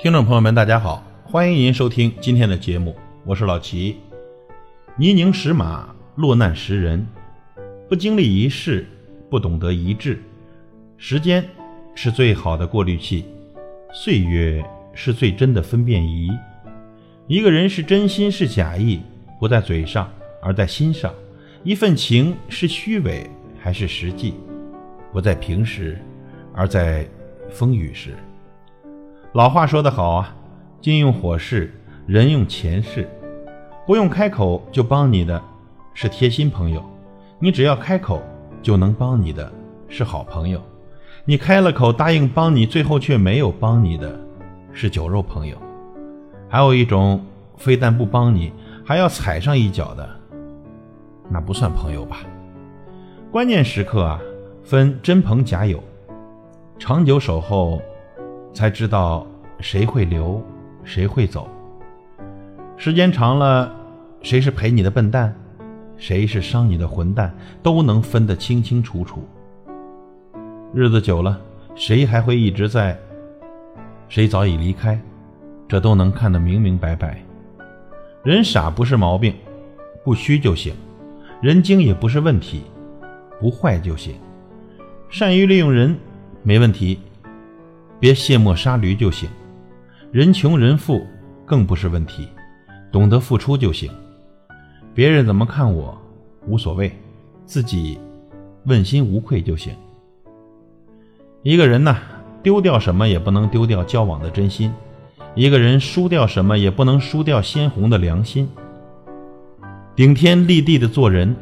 听众朋友们，大家好，欢迎您收听今天的节目，我是老齐。泥泞识马，落难识人，不经历一事，不懂得一智。时间是最好的过滤器，岁月是最真的分辨仪。一个人是真心是假意，不在嘴上，而在心上；一份情是虚伪还是实际，不在平时，而在风雨时。老话说得好啊，金用火势，人用钱势。不用开口就帮你的，是贴心朋友；你只要开口就能帮你的，是好朋友。你开了口答应帮你，最后却没有帮你的，是酒肉朋友。还有一种，非但不帮你，还要踩上一脚的，那不算朋友吧？关键时刻啊，分真朋假友，长久守候。才知道谁会留，谁会走。时间长了，谁是陪你的笨蛋，谁是伤你的混蛋，都能分得清清楚楚。日子久了，谁还会一直在，谁早已离开，这都能看得明明白白。人傻不是毛病，不虚就行；人精也不是问题，不坏就行。善于利用人，没问题。别卸磨杀驴就行，人穷人富更不是问题，懂得付出就行。别人怎么看我无所谓，自己问心无愧就行。一个人呐，丢掉什么也不能丢掉交往的真心；一个人输掉什么也不能输掉鲜红的良心。顶天立地的做人，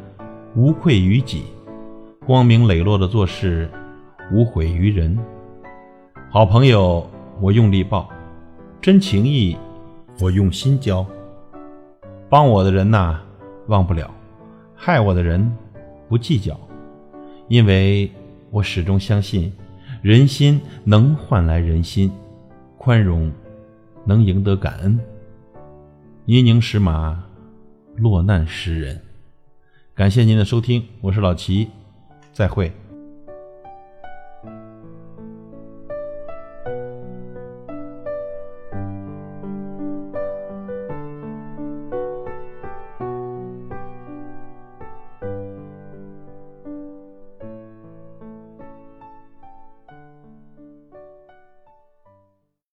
无愧于己；光明磊落的做事，无悔于人。好朋友，我用力抱；真情谊，我用心交。帮我的人呐，忘不了；害我的人，不计较。因为我始终相信，人心能换来人心，宽容能赢得感恩。泥泞识马，落难识人。感谢您的收听，我是老齐，再会。